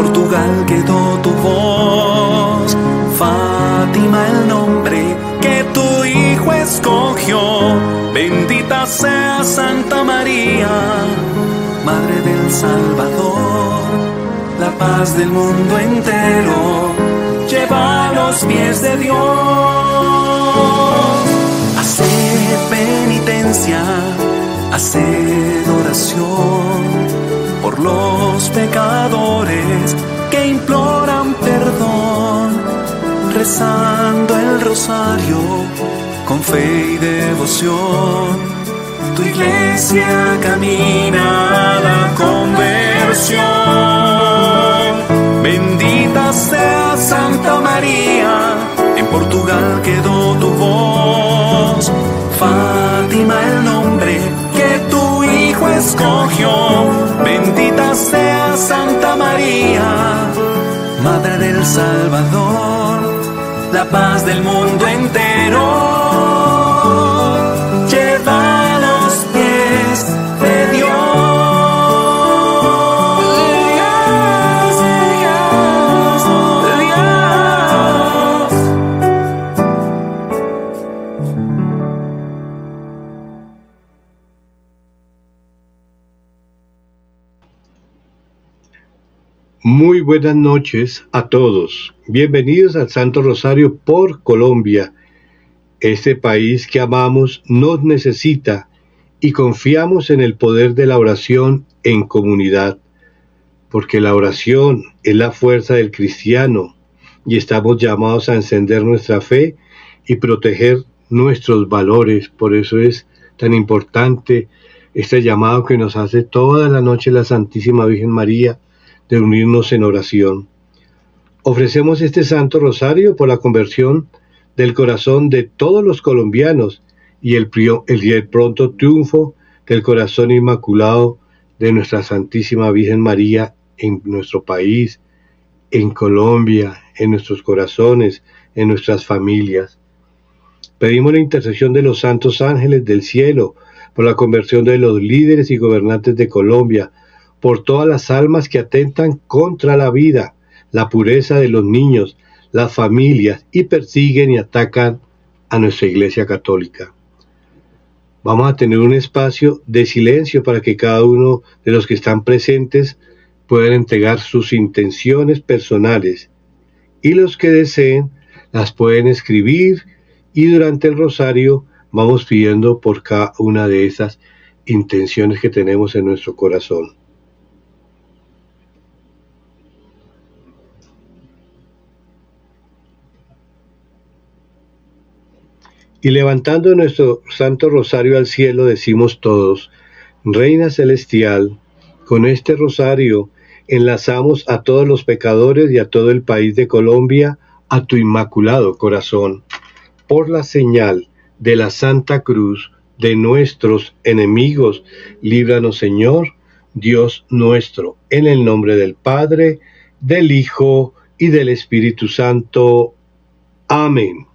Portugal quedó tu voz, Fátima el nombre que tu hijo escogió. Bendita sea Santa María, Madre del Salvador, la paz del mundo entero, lleva a los pies de Dios. Hacer penitencia, hacer oración por los pecadores que imploran perdón, rezando el rosario con fe y devoción. Tu iglesia camina a la conversión. Bendita sea Santa María, en Portugal quedó tu voz. Fátima el nombre escogió Bendita sea Santa María, Madre del Salvador, la paz del mundo entero. Buenas noches a todos. Bienvenidos al Santo Rosario por Colombia. Este país que amamos nos necesita y confiamos en el poder de la oración en comunidad, porque la oración es la fuerza del cristiano y estamos llamados a encender nuestra fe y proteger nuestros valores. Por eso es tan importante este llamado que nos hace toda la noche la Santísima Virgen María de unirnos en oración. Ofrecemos este Santo Rosario por la conversión del corazón de todos los colombianos y el, el pronto triunfo del corazón inmaculado de nuestra Santísima Virgen María en nuestro país, en Colombia, en nuestros corazones, en nuestras familias. Pedimos la intercesión de los santos ángeles del cielo por la conversión de los líderes y gobernantes de Colombia, por todas las almas que atentan contra la vida, la pureza de los niños, las familias y persiguen y atacan a nuestra Iglesia Católica. Vamos a tener un espacio de silencio para que cada uno de los que están presentes puedan entregar sus intenciones personales y los que deseen las pueden escribir y durante el rosario vamos pidiendo por cada una de esas intenciones que tenemos en nuestro corazón. Y levantando nuestro Santo Rosario al cielo, decimos todos, Reina Celestial, con este rosario enlazamos a todos los pecadores y a todo el país de Colombia a tu inmaculado corazón. Por la señal de la Santa Cruz de nuestros enemigos, líbranos Señor, Dios nuestro, en el nombre del Padre, del Hijo y del Espíritu Santo. Amén.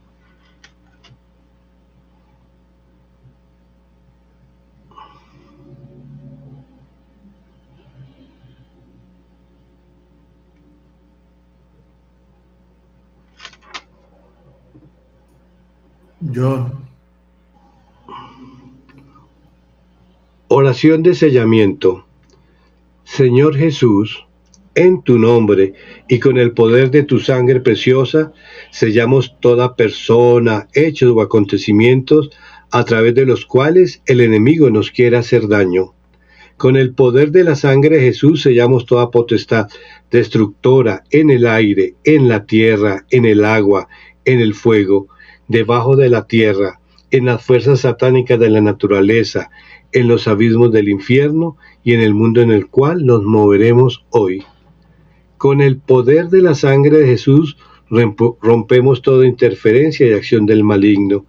Yo. Oración de sellamiento. Señor Jesús, en tu nombre y con el poder de tu sangre preciosa, sellamos toda persona, hechos o acontecimientos a través de los cuales el enemigo nos quiere hacer daño. Con el poder de la sangre de Jesús sellamos toda potestad destructora en el aire, en la tierra, en el agua, en el fuego, debajo de la tierra, en las fuerzas satánicas de la naturaleza, en los abismos del infierno y en el mundo en el cual nos moveremos hoy. Con el poder de la sangre de Jesús rompemos toda interferencia y acción del maligno.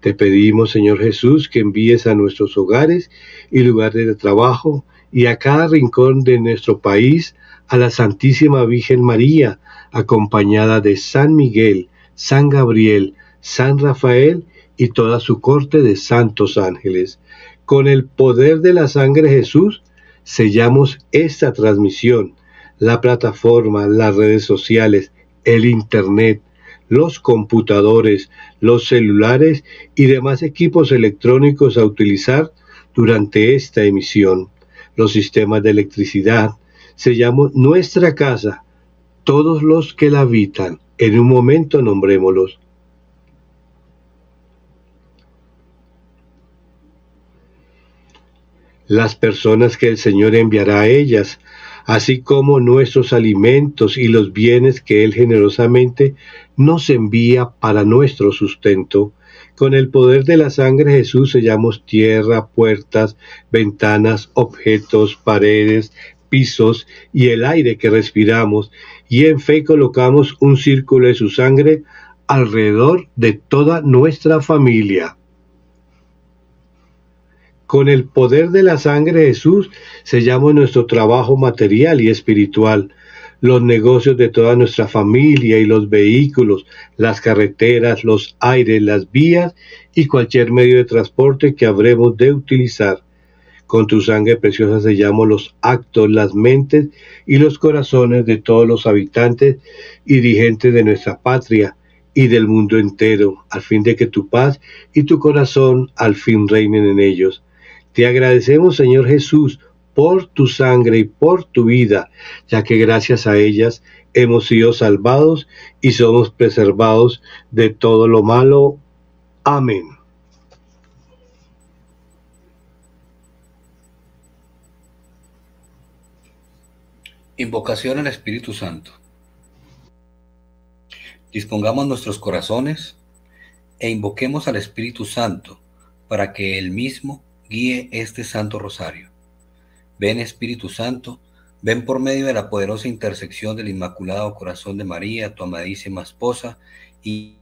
Te pedimos, Señor Jesús, que envíes a nuestros hogares y lugares de trabajo y a cada rincón de nuestro país a la Santísima Virgen María, acompañada de San Miguel, San Gabriel, San Rafael y toda su corte de santos ángeles. Con el poder de la sangre Jesús sellamos esta transmisión, la plataforma, las redes sociales, el Internet, los computadores, los celulares y demás equipos electrónicos a utilizar durante esta emisión. Los sistemas de electricidad, sellamos nuestra casa, todos los que la habitan, en un momento nombrémoslos. Las personas que el Señor enviará a ellas, así como nuestros alimentos y los bienes que Él generosamente nos envía para nuestro sustento. Con el poder de la sangre Jesús sellamos tierra, puertas, ventanas, objetos, paredes, pisos y el aire que respiramos, y en fe colocamos un círculo de su sangre alrededor de toda nuestra familia. Con el poder de la sangre de Jesús sellamos nuestro trabajo material y espiritual, los negocios de toda nuestra familia y los vehículos, las carreteras, los aires, las vías y cualquier medio de transporte que habremos de utilizar. Con tu sangre preciosa sellamos los actos, las mentes y los corazones de todos los habitantes y dirigentes de nuestra patria y del mundo entero, al fin de que tu paz y tu corazón al fin reinen en ellos. Te agradecemos, Señor Jesús, por tu sangre y por tu vida, ya que gracias a ellas hemos sido salvados y somos preservados de todo lo malo. Amén. Invocación al Espíritu Santo. Dispongamos nuestros corazones e invoquemos al Espíritu Santo para que Él mismo guíe este Santo Rosario. Ven Espíritu Santo, ven por medio de la poderosa intersección del Inmaculado Corazón de María, tu amadísima esposa, y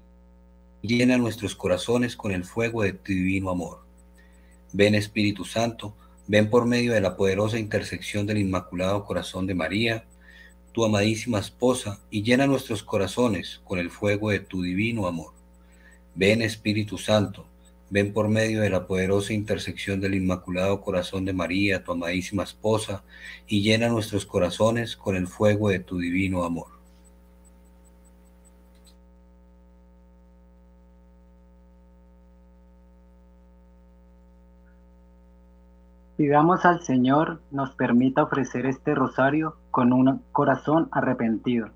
llena nuestros corazones con el fuego de tu divino amor. Ven Espíritu Santo, ven por medio de la poderosa intersección del Inmaculado Corazón de María, tu amadísima esposa, y llena nuestros corazones con el fuego de tu divino amor. Ven Espíritu Santo, Ven por medio de la poderosa intersección del Inmaculado Corazón de María, tu amadísima esposa, y llena nuestros corazones con el fuego de tu divino amor. Pidamos al Señor nos permita ofrecer este rosario con un corazón arrepentido.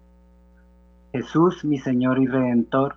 Jesús, mi Señor y Redentor,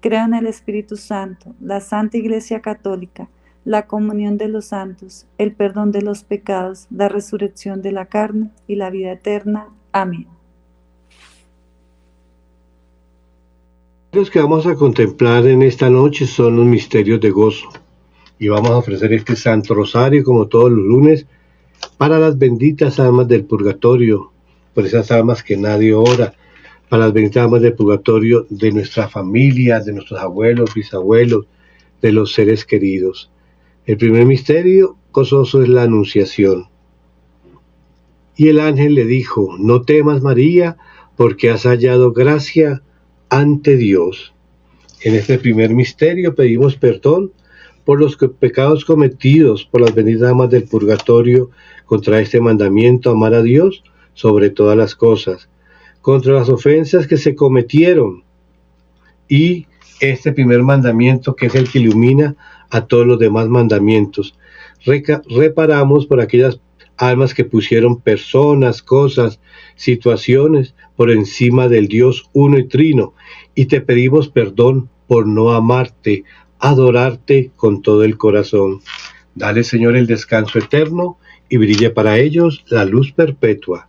Creo en el Espíritu Santo, la Santa Iglesia Católica, la comunión de los santos, el perdón de los pecados, la resurrección de la carne y la vida eterna. Amén. Los que vamos a contemplar en esta noche son los misterios de gozo y vamos a ofrecer este Santo Rosario como todos los lunes para las benditas almas del purgatorio, por esas almas que nadie ora para las benditas del purgatorio de nuestra familia, de nuestros abuelos, bisabuelos, de los seres queridos. El primer misterio gozoso es la anunciación. Y el ángel le dijo, no temas María, porque has hallado gracia ante Dios. En este primer misterio pedimos perdón por los pecados cometidos por las benditas amas del purgatorio contra este mandamiento, amar a Dios sobre todas las cosas contra las ofensas que se cometieron y este primer mandamiento que es el que ilumina a todos los demás mandamientos. reparamos por aquellas almas que pusieron personas, cosas, situaciones por encima del Dios uno y trino, y te pedimos perdón por no amarte, adorarte con todo el corazón. Dale, Señor, el descanso eterno y brille para ellos la luz perpetua.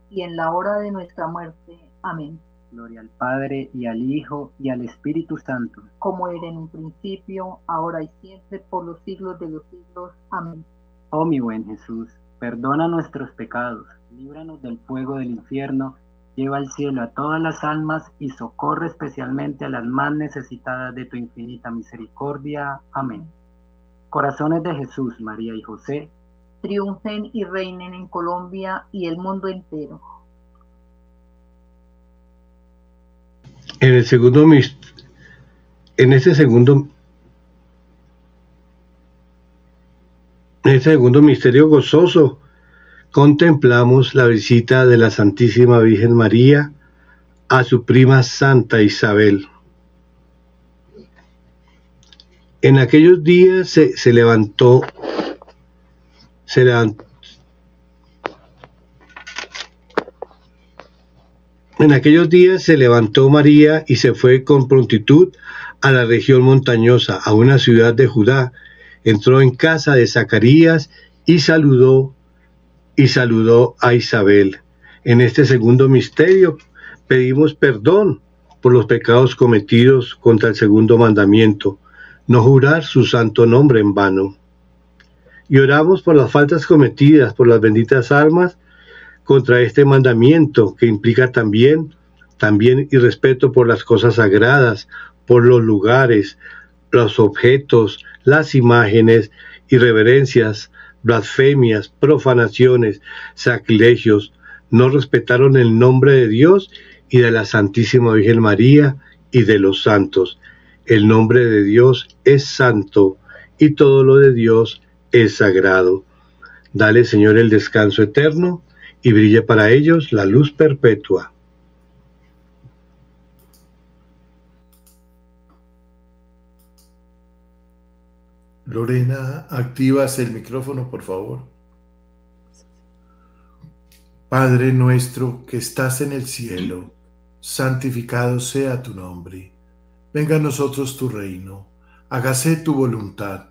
y en la hora de nuestra muerte. Amén. Gloria al Padre y al Hijo y al Espíritu Santo. Como era en un principio, ahora y siempre, por los siglos de los siglos. Amén. Oh mi buen Jesús Perdona nuestros pecados, líbranos del fuego del infierno, lleva al cielo a todas las almas y socorre especialmente a las más necesitadas de tu infinita misericordia. Amén. Corazones de Jesús, María y José, triunfen y reinen en Colombia y el mundo entero. En el segundo en este segundo En este segundo misterio gozoso contemplamos la visita de la Santísima Virgen María a su prima Santa Isabel. En aquellos días se, levantó, se levantó, En aquellos días se levantó María y se fue con prontitud a la región montañosa, a una ciudad de Judá, entró en casa de Zacarías y saludó y saludó a Isabel. En este segundo misterio pedimos perdón por los pecados cometidos contra el segundo mandamiento, no jurar su santo nombre en vano. Y oramos por las faltas cometidas por las benditas almas contra este mandamiento que implica también también irrespeto por las cosas sagradas, por los lugares, los objetos, las imágenes, irreverencias, blasfemias, profanaciones, sacrilegios, no respetaron el nombre de Dios y de la Santísima Virgen María y de los santos. El nombre de Dios es santo y todo lo de Dios es sagrado. Dale, Señor, el descanso eterno y brille para ellos la luz perpetua. Lorena, activas el micrófono, por favor. Padre nuestro que estás en el cielo, santificado sea tu nombre. Venga a nosotros tu reino. Hágase tu voluntad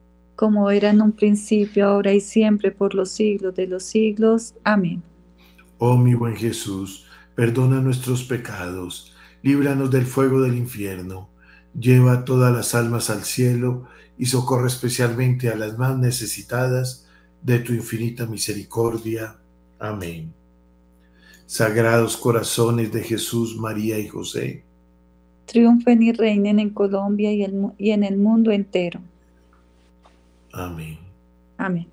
Como era en un principio, ahora y siempre, por los siglos de los siglos. Amén. Oh mi buen Jesús, perdona nuestros pecados, líbranos del fuego del infierno, lleva todas las almas al cielo y socorre especialmente a las más necesitadas de tu infinita misericordia. Amén. Sagrados corazones de Jesús, María y José. Triunfen y reinen en Colombia y, y en el mundo entero. Amén. Amén.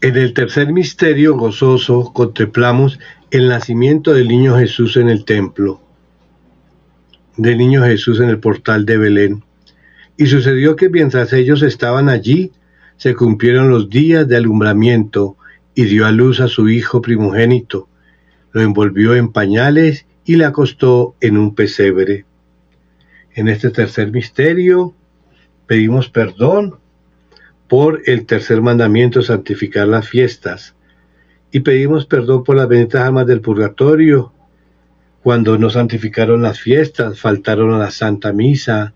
En el tercer misterio gozoso contemplamos el nacimiento del niño Jesús en el templo, del niño Jesús en el portal de Belén. Y sucedió que mientras ellos estaban allí, se cumplieron los días de alumbramiento y dio a luz a su hijo primogénito. Lo envolvió en pañales y le acostó en un pesebre. En este tercer misterio pedimos perdón por el tercer mandamiento, santificar las fiestas. Y pedimos perdón por las benditas almas del purgatorio, cuando no santificaron las fiestas, faltaron a la Santa Misa,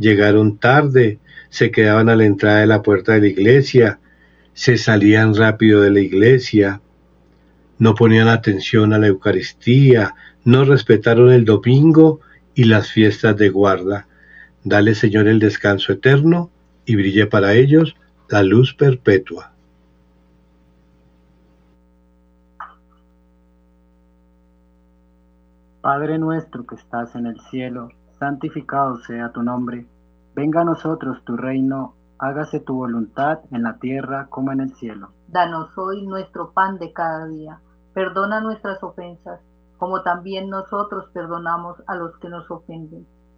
llegaron tarde, se quedaban a la entrada de la puerta de la iglesia, se salían rápido de la iglesia, no ponían atención a la Eucaristía, no respetaron el domingo y las fiestas de guarda. Dale, Señor, el descanso eterno y brille para ellos la luz perpetua. Padre nuestro que estás en el cielo, santificado sea tu nombre. Venga a nosotros tu reino, hágase tu voluntad en la tierra como en el cielo. Danos hoy nuestro pan de cada día. Perdona nuestras ofensas, como también nosotros perdonamos a los que nos ofenden.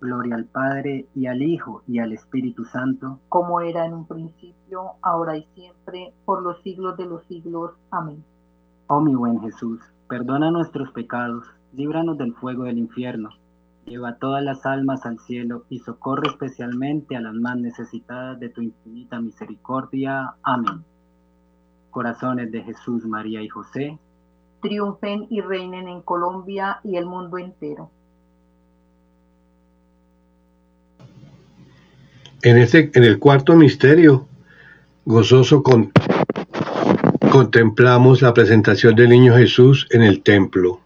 Gloria al Padre, y al Hijo, y al Espíritu Santo. como era en un principio, ahora y siempre, por los siglos de los siglos. Amén. Oh mi buen Jesús, perdona nuestros pecados, líbranos del fuego del infierno, lleva todas las almas al cielo y socorre especialmente a las más necesitadas de tu infinita misericordia. Amén. Corazones de Jesús, María y José, Triunfen y reinen en Colombia y el mundo entero. En, este, en el cuarto misterio, gozoso con, contemplamos la presentación del niño Jesús en el templo.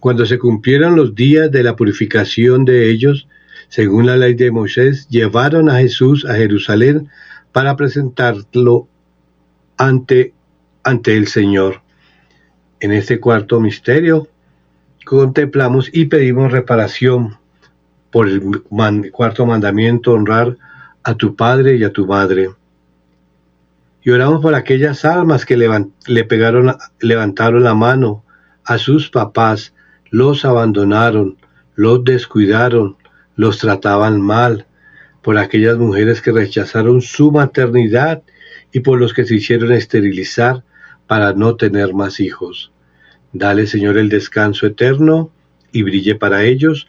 Cuando se cumplieron los días de la purificación de ellos, según la ley de Moisés, llevaron a Jesús a Jerusalén para presentarlo ante, ante el Señor. En este cuarto misterio contemplamos y pedimos reparación por el cuarto mandamiento, honrar a tu padre y a tu madre. Y oramos por aquellas almas que le pegaron, levantaron la mano a sus papás, los abandonaron, los descuidaron, los trataban mal, por aquellas mujeres que rechazaron su maternidad y por los que se hicieron esterilizar para no tener más hijos. Dale, Señor, el descanso eterno y brille para ellos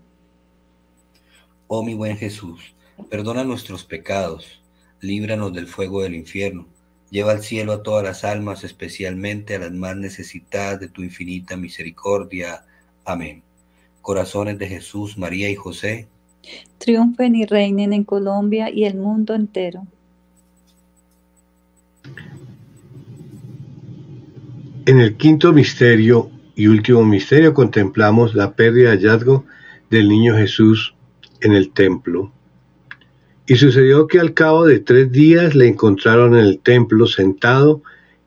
Oh mi buen Jesús, perdona nuestros pecados, líbranos del fuego del infierno, lleva al cielo a todas las almas, especialmente a las más necesitadas de tu infinita misericordia. Amén. Corazones de Jesús, María y José. Triunfen y reinen en Colombia y el mundo entero. En el quinto misterio y último misterio contemplamos la pérdida de hallazgo del niño Jesús en el templo. Y sucedió que al cabo de tres días le encontraron en el templo sentado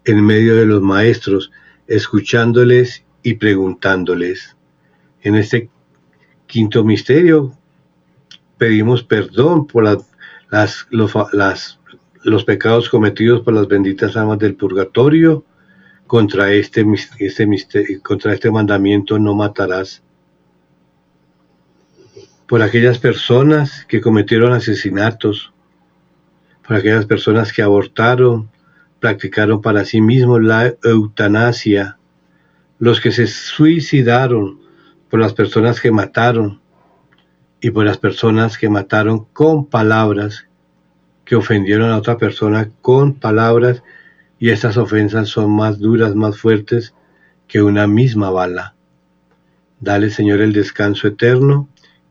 en medio de los maestros, escuchándoles y preguntándoles. En este quinto misterio pedimos perdón por las, los pecados cometidos por las benditas almas del purgatorio, contra este, este, contra este mandamiento no matarás. Por aquellas personas que cometieron asesinatos, por aquellas personas que abortaron, practicaron para sí mismos la eutanasia, los que se suicidaron, por las personas que mataron y por las personas que mataron con palabras, que ofendieron a otra persona con palabras y estas ofensas son más duras, más fuertes que una misma bala. Dale, Señor, el descanso eterno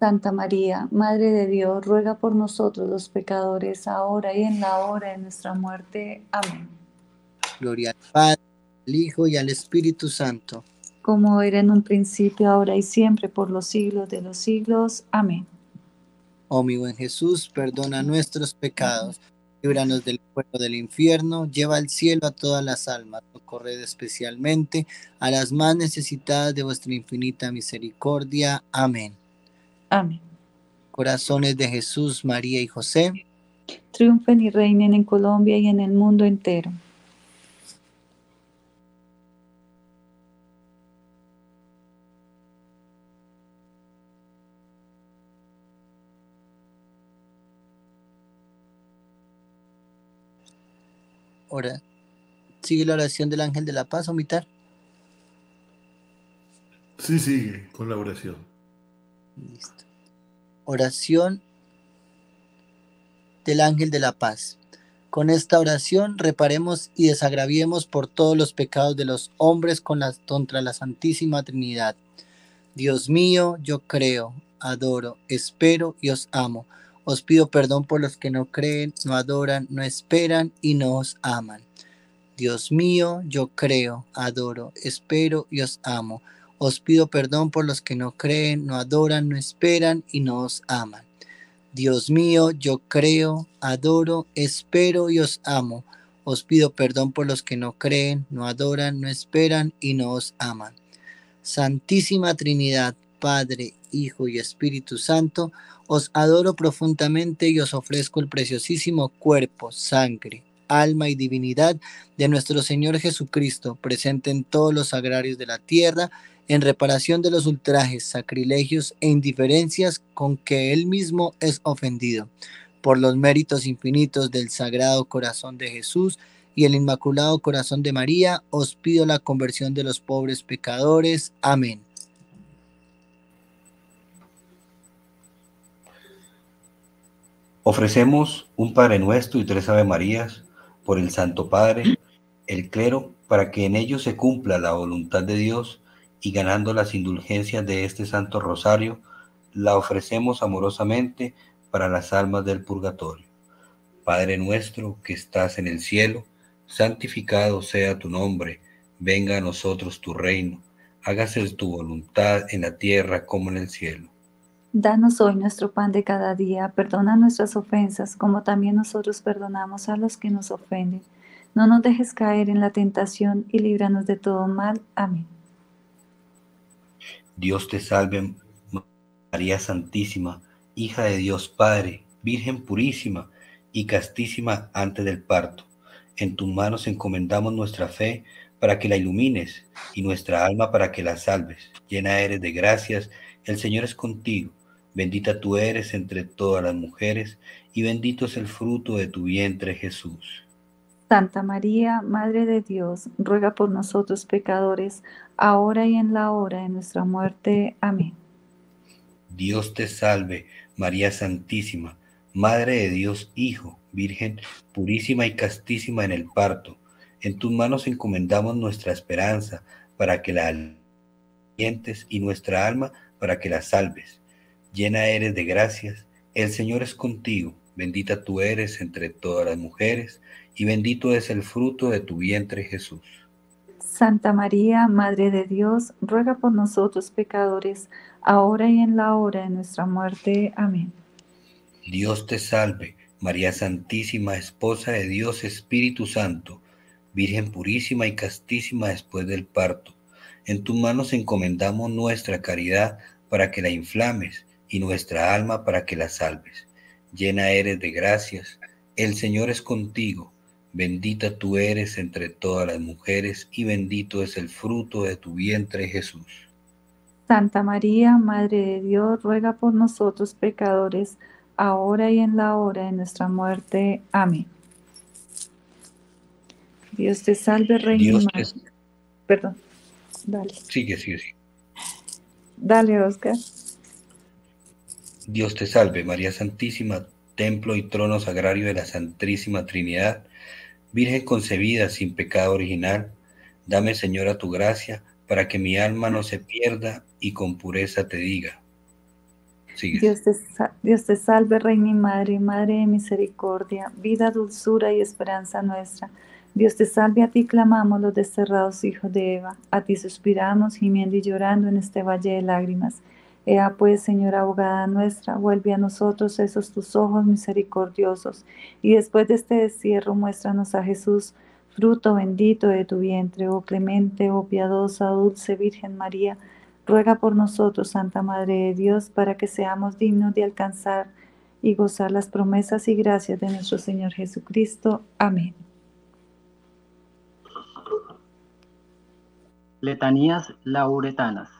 Santa María, Madre de Dios, ruega por nosotros los pecadores, ahora y en la hora de nuestra muerte. Amén. Gloria al Padre, al Hijo y al Espíritu Santo. Como era en un principio, ahora y siempre, por los siglos de los siglos. Amén. Oh mi buen Jesús, perdona nuestros pecados, líbranos del fuego del infierno, lleva al cielo a todas las almas, socorred especialmente a las más necesitadas de vuestra infinita misericordia. Amén. Amén. Corazones de Jesús, María y José, Triunfen y reinen en Colombia y en el mundo entero. ora. Sigue la oración del ángel de la paz, omitar. Sí, sigue con la oración. Listo. Oración del ángel de la paz. Con esta oración reparemos y desagraviemos por todos los pecados de los hombres contra la Santísima Trinidad. Dios mío, yo creo, adoro, espero y os amo. Os pido perdón por los que no creen, no adoran, no esperan y no os aman. Dios mío, yo creo, adoro, espero y os amo. Os pido perdón por los que no creen, no adoran, no esperan y no os aman. Dios mío, yo creo, adoro, espero y os amo. Os pido perdón por los que no creen, no adoran, no esperan y no os aman. Santísima Trinidad, Padre, Hijo y Espíritu Santo, os adoro profundamente y os ofrezco el preciosísimo cuerpo, sangre, alma y divinidad de nuestro Señor Jesucristo, presente en todos los agrarios de la tierra, en reparación de los ultrajes, sacrilegios e indiferencias con que Él mismo es ofendido. Por los méritos infinitos del Sagrado Corazón de Jesús y el Inmaculado Corazón de María, os pido la conversión de los pobres pecadores. Amén. Ofrecemos un Padre Nuestro y tres Ave Marías por el Santo Padre, el clero, para que en ellos se cumpla la voluntad de Dios y ganando las indulgencias de este Santo Rosario, la ofrecemos amorosamente para las almas del purgatorio. Padre nuestro que estás en el cielo, santificado sea tu nombre, venga a nosotros tu reino, hágase tu voluntad en la tierra como en el cielo. Danos hoy nuestro pan de cada día, perdona nuestras ofensas, como también nosotros perdonamos a los que nos ofenden. No nos dejes caer en la tentación y líbranos de todo mal. Amén. Dios te salve, María Santísima, hija de Dios Padre, Virgen purísima y castísima antes del parto. En tus manos encomendamos nuestra fe para que la ilumines y nuestra alma para que la salves. Llena eres de gracias, el Señor es contigo. Bendita tú eres entre todas las mujeres, y bendito es el fruto de tu vientre Jesús. Santa María, Madre de Dios, ruega por nosotros pecadores, ahora y en la hora de nuestra muerte. Amén. Dios te salve, María Santísima, Madre de Dios Hijo, Virgen purísima y castísima en el parto. En tus manos encomendamos nuestra esperanza para que la alientes y nuestra alma para que la salves llena eres de gracias, el Señor es contigo, bendita tú eres entre todas las mujeres, y bendito es el fruto de tu vientre Jesús. Santa María, Madre de Dios, ruega por nosotros pecadores, ahora y en la hora de nuestra muerte. Amén. Dios te salve, María Santísima, Esposa de Dios Espíritu Santo, Virgen purísima y castísima después del parto. En tus manos encomendamos nuestra caridad para que la inflames y nuestra alma para que la salves. Llena eres de gracias, el Señor es contigo, bendita tú eres entre todas las mujeres y bendito es el fruto de tu vientre Jesús. Santa María, Madre de Dios, ruega por nosotros pecadores, ahora y en la hora de nuestra muerte. Amén. Dios te salve, Reina te... Perdón, dale. Sigue, sigue, sigue. Dale, Oscar. Dios te salve, María Santísima, templo y trono sagrario de la Santísima Trinidad, Virgen concebida sin pecado original, dame, Señora, tu gracia para que mi alma no se pierda y con pureza te diga. Dios te, Dios te salve, Reina y Madre, Madre de misericordia, vida, dulzura y esperanza nuestra. Dios te salve, a ti clamamos los desterrados hijos de Eva, a ti suspiramos, gimiendo y llorando en este valle de lágrimas. Ea pues, Señora abogada nuestra, vuelve a nosotros esos tus ojos misericordiosos, y después de este destierro muéstranos a Jesús, fruto bendito de tu vientre, oh clemente, oh piadosa, dulce Virgen María, ruega por nosotros, Santa Madre de Dios, para que seamos dignos de alcanzar y gozar las promesas y gracias de nuestro Señor Jesucristo. Amén. Letanías lauretanas.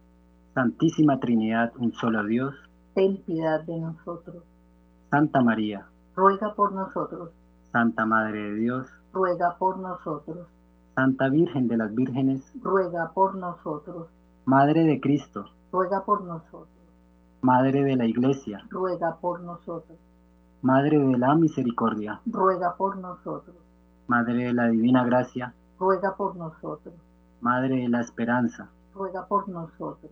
Santísima Trinidad, un solo Dios, ten piedad de nosotros. Santa María, ruega por nosotros. Santa Madre de Dios, ruega por nosotros. Santa Virgen de las Vírgenes, ruega por nosotros. Madre de Cristo, ruega por nosotros. Madre de la Iglesia, ruega por nosotros. Madre de la Misericordia, ruega por nosotros. Madre de la Divina Gracia, ruega por nosotros. Madre de la Esperanza, ruega por nosotros.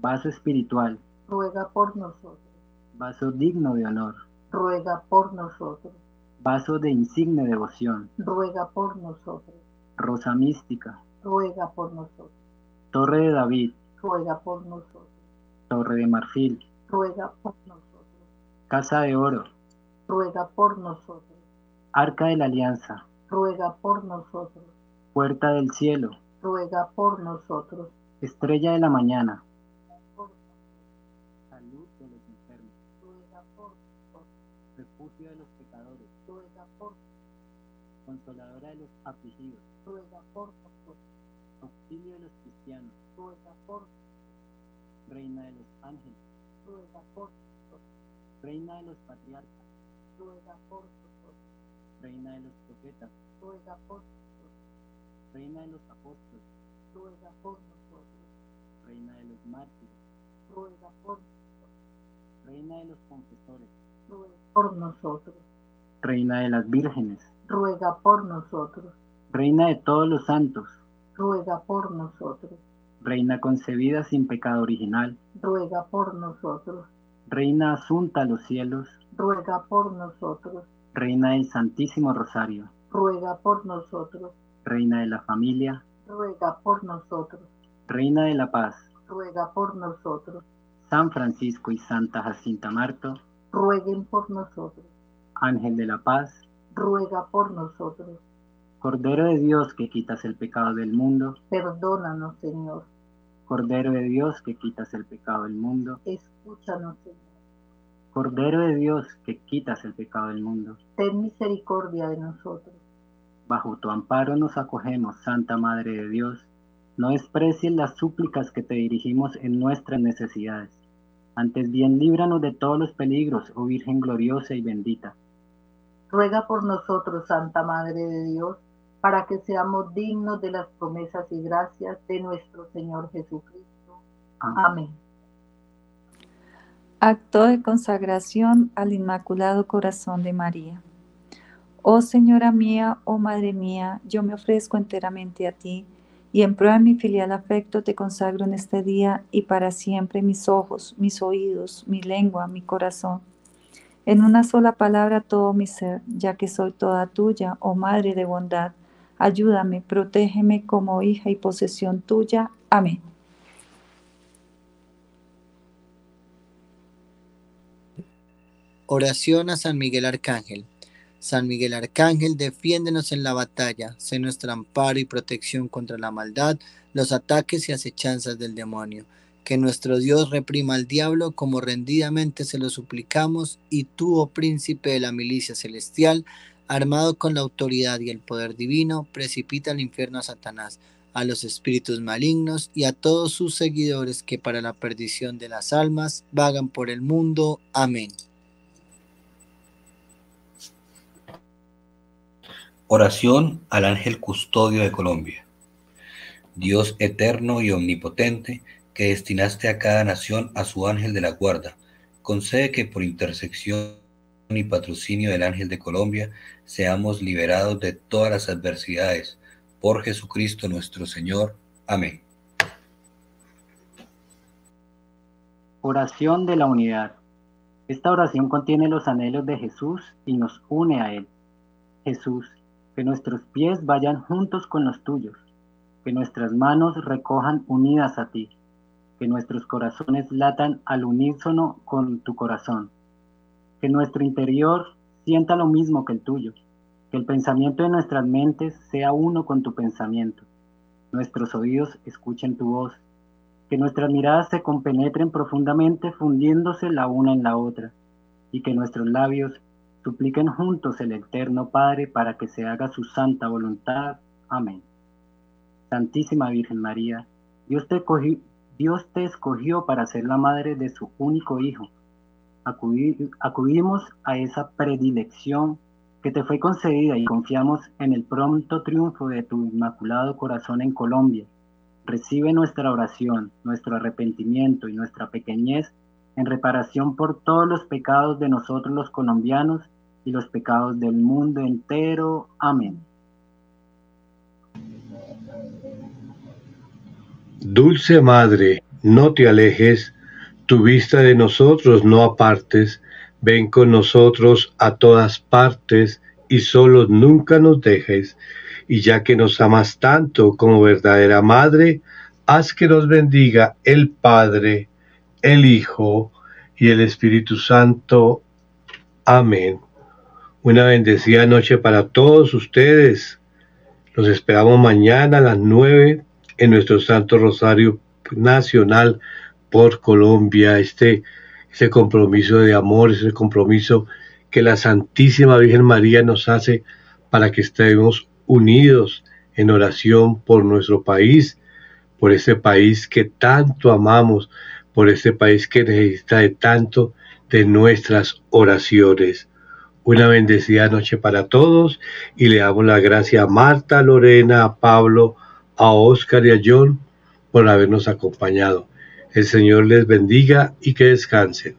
Vaso espiritual, ruega por nosotros. Vaso digno de honor, ruega por nosotros. Vaso de insigne devoción, ruega por nosotros. Rosa mística, ruega por nosotros. Torre de David, ruega por nosotros. Torre de marfil, ruega por nosotros. Casa de oro, ruega por nosotros. Arca de la Alianza, ruega por nosotros. Puerta del cielo, ruega por nosotros. Estrella de la mañana, salud de los enfermos, ruega por nosotros. refugio de los pecadores, ruega por consoladora de los afligidos, ruega por nosotros. auxilio de los cristianos, ruega por reina de los ángeles, ruega por nosotros. reina de los patriarcas, ruega por nosotros. reina de los profetas, ruega por nosotros. reina de los apóstoles, ruega por nosotros. reina de los mártires, ruega por nosotros. reina de los confesores, ruega por nosotros. reina de las vírgenes, ruega por nosotros. reina de todos los santos, ruega por nosotros. reina concebida sin pecado original, ruega por nosotros. reina asunta a los cielos, ruega por nosotros. reina del Santísimo Rosario, ruega por nosotros. reina de la familia, ruega por nosotros. reina de la paz, ruega por nosotros. San Francisco y Santa Jacinta Marto, rueguen por nosotros. Ángel de la paz, ruega por nosotros. Cordero de Dios que quitas el pecado del mundo, Perdónanos, Señor. Cordero de Dios que quitas el pecado del mundo, Escúchanos, Señor. Cordero de Dios, que quitas el pecado del mundo. Ten misericordia de nosotros. Bajo tu amparo nos acogemos, Santa Madre de Dios. No desprecies las súplicas que te dirigimos en nuestras necesidades. Antes bien, líbranos de todos los peligros, oh Virgen gloriosa y bendita. Ruega por nosotros, Santa Madre de Dios, para que seamos dignos de las promesas y gracias de nuestro Señor Jesucristo. Amén. Acto de consagración al Inmaculado Corazón de María. Oh Señora mía, oh Madre mía, yo me ofrezco enteramente a ti, y en prueba de mi filial afecto te consagro en este día y para siempre mis ojos, mis oídos, mi lengua, mi corazón. En una sola palabra todo mi ser, ya que soy toda tuya, oh Madre de bondad. Ayúdame, protégeme como hija y posesión tuya. Amén. Oración a San Miguel Arcángel. San Miguel Arcángel, defiéndenos en la batalla, sé nuestro amparo y protección contra la maldad, los ataques y acechanzas del demonio. Que nuestro Dios reprima al diablo como rendidamente se lo suplicamos, y tú, oh príncipe de la milicia celestial, armado con la autoridad y el poder divino, precipita al infierno a Satanás, a los espíritus malignos y a todos sus seguidores que para la perdición de las almas vagan por el mundo. Amén. Oración al ángel custodio de Colombia. Dios eterno y omnipotente, que destinaste a cada nación a su ángel de la guarda, concede que por intersección y patrocinio del ángel de Colombia seamos liberados de todas las adversidades. Por Jesucristo nuestro Señor. Amén. Oración de la unidad. Esta oración contiene los anhelos de Jesús y nos une a Él. Jesús, que nuestros pies vayan juntos con los tuyos, que nuestras manos recojan unidas a ti, que nuestros corazones latan al unísono con tu corazón, que nuestro interior sienta lo mismo que el tuyo, que el pensamiento de nuestras mentes sea uno con tu pensamiento, nuestros oídos escuchen tu voz, que nuestras miradas se compenetren profundamente fundiéndose la una en la otra, y que nuestros labios Supliquen juntos el Eterno Padre para que se haga su santa voluntad. Amén. Santísima Virgen María, Dios te, Dios te escogió para ser la madre de su único Hijo. acudimos a esa predilección que te fue concedida y confiamos en el pronto triunfo de tu inmaculado corazón en Colombia. Recibe nuestra oración, nuestro arrepentimiento y nuestra pequeñez en reparación por todos los pecados de nosotros los colombianos y los pecados del mundo entero. Amén. Dulce Madre, no te alejes, tu vista de nosotros no apartes, ven con nosotros a todas partes y solo nunca nos dejes. Y ya que nos amas tanto como verdadera Madre, haz que nos bendiga el Padre, el Hijo y el Espíritu Santo. Amén. Una bendecida noche para todos ustedes. Los esperamos mañana a las 9 en nuestro Santo Rosario Nacional por Colombia. Este, este compromiso de amor, ese compromiso que la Santísima Virgen María nos hace para que estemos unidos en oración por nuestro país, por ese país que tanto amamos, por este país que necesita de tanto de nuestras oraciones. Una bendecida noche para todos y le damos la gracia a Marta, Lorena, a Pablo, a Oscar y a John por habernos acompañado. El Señor les bendiga y que descansen.